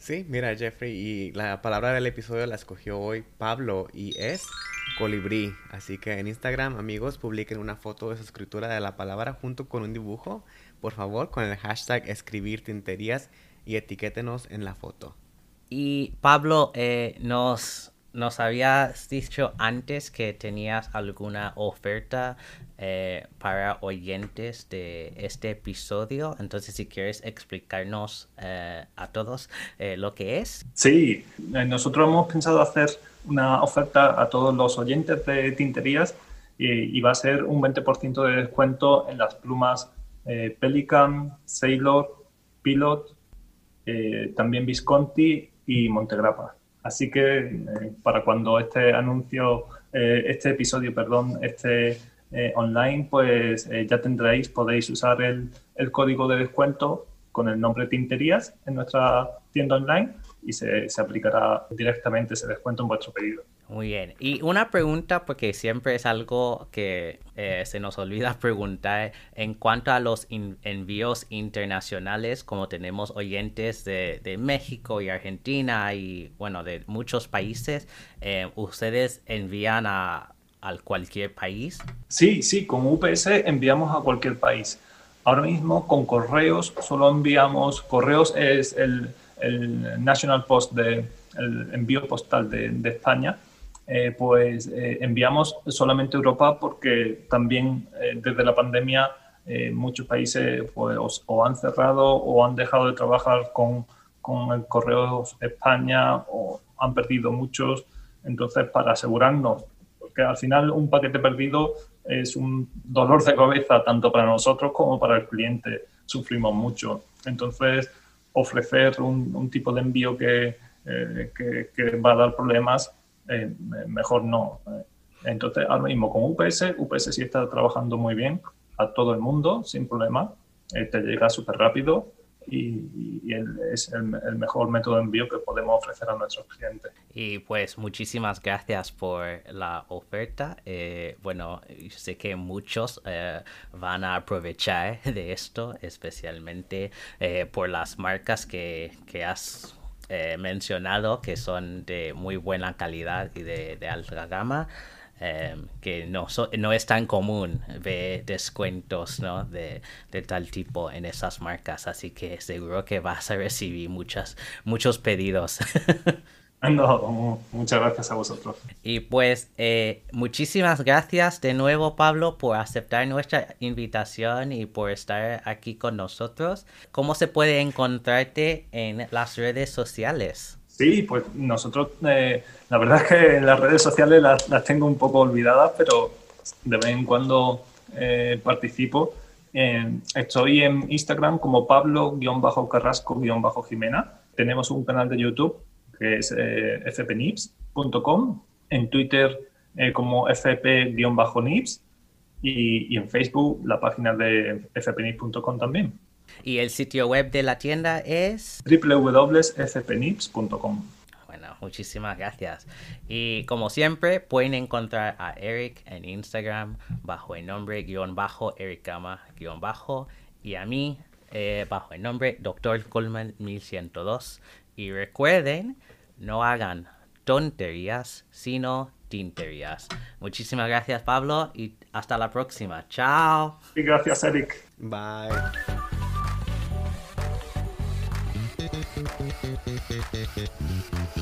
Sí, mira Jeffrey, y la palabra del episodio la escogió hoy Pablo y es colibrí. Así que en Instagram, amigos, publiquen una foto de su escritura de la palabra junto con un dibujo, por favor, con el hashtag escribir tinterías y etiquétenos en la foto. Y Pablo, eh, nos, nos habías dicho antes que tenías alguna oferta eh, para oyentes de este episodio. Entonces, si quieres explicarnos eh, a todos eh, lo que es. Sí, nosotros hemos pensado hacer una oferta a todos los oyentes de tinterías y, va a ser un 20% de descuento en las plumas Pelican, Sailor, Pilot, también Visconti y Montegrappa. Así que para cuando este anuncio, este episodio, perdón, este eh, online, pues eh, ya tendréis, podéis usar el, el, código de descuento con el nombre Tinterías en nuestra tienda online y se, se aplicará directamente ese descuento en vuestro pedido. Muy bien. Y una pregunta, porque siempre es algo que eh, se nos olvida preguntar en cuanto a los envíos internacionales, como tenemos oyentes de, de, México y Argentina y bueno, de muchos países, ¿ustedes envían a, a cualquier país? Sí, sí, con UPS enviamos a cualquier país. Ahora mismo con correos solo enviamos, correos es el, el National Post, de, el envío postal de, de España, eh, pues eh, enviamos solamente Europa porque también eh, desde la pandemia muchos países pues, o, han cerrado o han dejado de trabajar con, con el correo España o han perdido muchos. Entonces, para asegurarnos que al final un paquete perdido es un dolor de cabeza tanto para nosotros como para el cliente. Sufrimos mucho. Entonces, ofrecer un, tipo de envío que, eh, que, va a dar problemas, eh, mejor no. Entonces, ahora mismo con UPS, UPS sí está trabajando muy bien a todo el mundo, sin problema. Eh, te llega súper rápido y, es el, mejor método de envío que podemos ofrecer a nuestros clientes. Y pues muchísimas gracias por la oferta. Eh, bueno, sé que muchos eh, van a aprovechar de esto, especialmente eh, por las marcas que, que has mencionado, que son de muy buena calidad y de alta gama. Em, que no, no es tan común ver descuentos ¿no? de, de, tal tipo en esas marcas, así que seguro que vas a recibir muchas, muchos pedidos. No, muchas gracias a vosotros. Y pues eh, muchísimas gracias de nuevo Pablo por aceptar nuestra invitación y por estar aquí con nosotros. ¿Cómo se puede encontrarte en las redes sociales? Sí, pues nosotros, eh, la verdad es que en las redes sociales las, tengo un poco olvidadas, pero de vez en cuando eh, participo. estoy en Instagram como Pablo-Carrasco-Jimena. Tenemos un canal de YouTube que es eh, fpnips.com, en Twitter como fp-nips y, y en Facebook la página de fpnips.com también. Y el sitio web de la tienda es www.fpnips.com. Bueno, muchísimas gracias. Y como siempre, pueden encontrar a Eric en Instagram bajo el nombre guion bajo Ericama guion bajo y a mí eh, bajo el nombre Dr. Coleman 1102. Y recuerden, no hagan tonterías, sino tinterías. Muchísimas gracias, Pablo, y hasta la próxima. Chao. Y gracias, Eric. Bye. Thank you.